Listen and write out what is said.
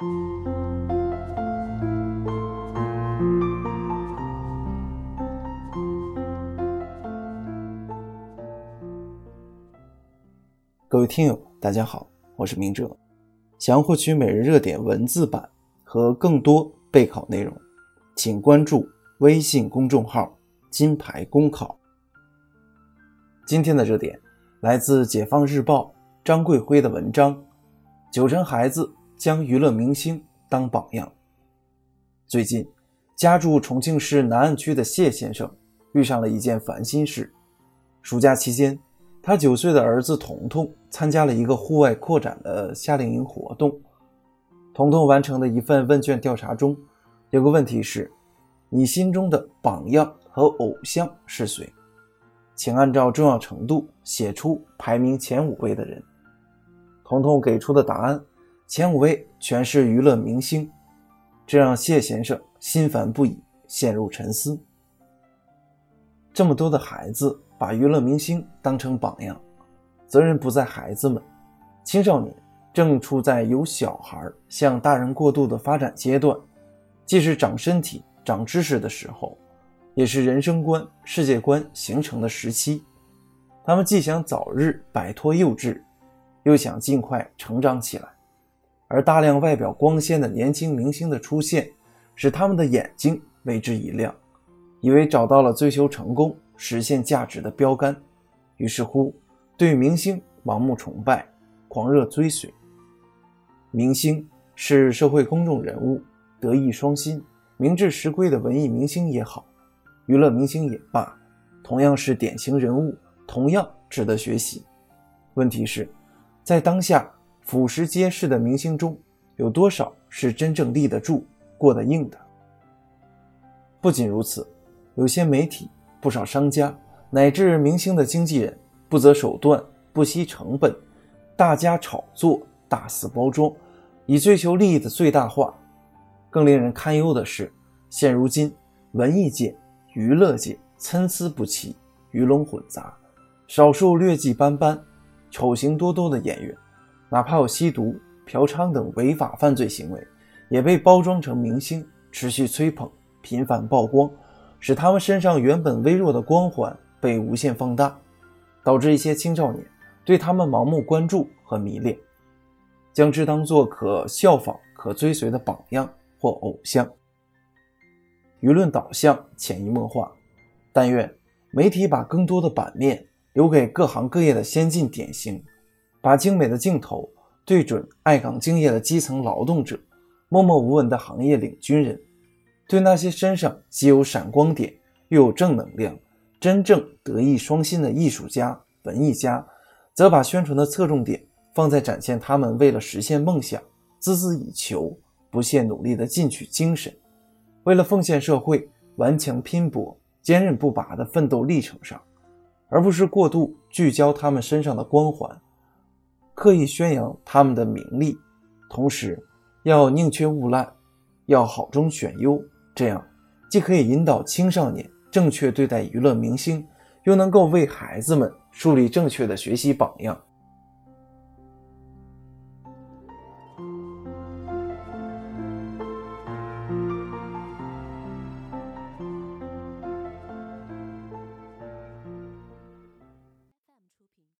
各位听友，大家好，我是明哲。想要获取每日热点文字版和更多备考内容，请关注微信公众号“金牌公考”。今天的热点来自《解放日报》张桂辉的文章：“九成孩子将娱乐明星当榜样。”最近，家住重庆市南岸区的谢先生遇上了一件烦心事。暑假期间，他九岁的儿子彤彤参加了一个户外扩展的夏令营活动。彤彤完成的一份问卷调查中，有个问题是：你心中的榜样和偶像是谁？请按照重要程度写出排名前五位的人。彤彤给出的答案，前五位全是娱乐明星，这让谢先生心烦不已，陷入沉思。这么多的孩子。把娱乐明星当成榜样，责任不在孩子们。青少年正处在由小孩向大人过渡的发展阶段，既是长身体、长知识的时候，也是人生观、世界观形成的时期。他们既想早日摆脱幼稚，又想尽快成长起来。而大量外表光鲜的年轻明星的出现，使他们的眼睛为之一亮，以为找到了追求成功。实现价值的标杆，于是乎，对明星盲目崇拜、狂热追随。明星是社会公众人物，德艺双馨、名至实归的文艺明星也好，娱乐明星也罢，同样是典型人物，同样值得学习。问题是，在当下俯拾皆是的明星中，有多少是真正立得住、过得硬的？不仅如此，有些媒体。不少商家乃至明星的经纪人不择手段、不惜成本，大加炒作、大肆包装，以追求利益的最大化。更令人堪忧的是，现如今文艺界、娱乐界参差不齐、鱼龙混杂，少数劣迹斑斑、丑行多多的演员，哪怕有吸毒、嫖娼等违法犯罪行为，也被包装成明星，持续吹捧、频繁曝光。使他们身上原本微弱的光环被无限放大，导致一些青少年对他们盲目关注和迷恋，将之当作可效仿、可追随的榜样或偶像。舆论导向潜移默化，但愿媒体把更多的版面留给各行各业的先进典型，把精美的镜头对准爱岗敬业的基层劳动者、默默无闻的行业领军人。对那些身上既有闪光点又有正能量、真正德艺双馨的艺术家、文艺家，则把宣传的侧重点放在展现他们为了实现梦想孜孜以求、不懈努力的进取精神，为了奉献社会顽强拼搏、坚韧不拔的奋斗历程上，而不是过度聚焦他们身上的光环，刻意宣扬他们的名利，同时要宁缺毋滥，要好中选优。这样，既可以引导青少年正确对待娱乐明星，又能够为孩子们树立正确的学习榜样。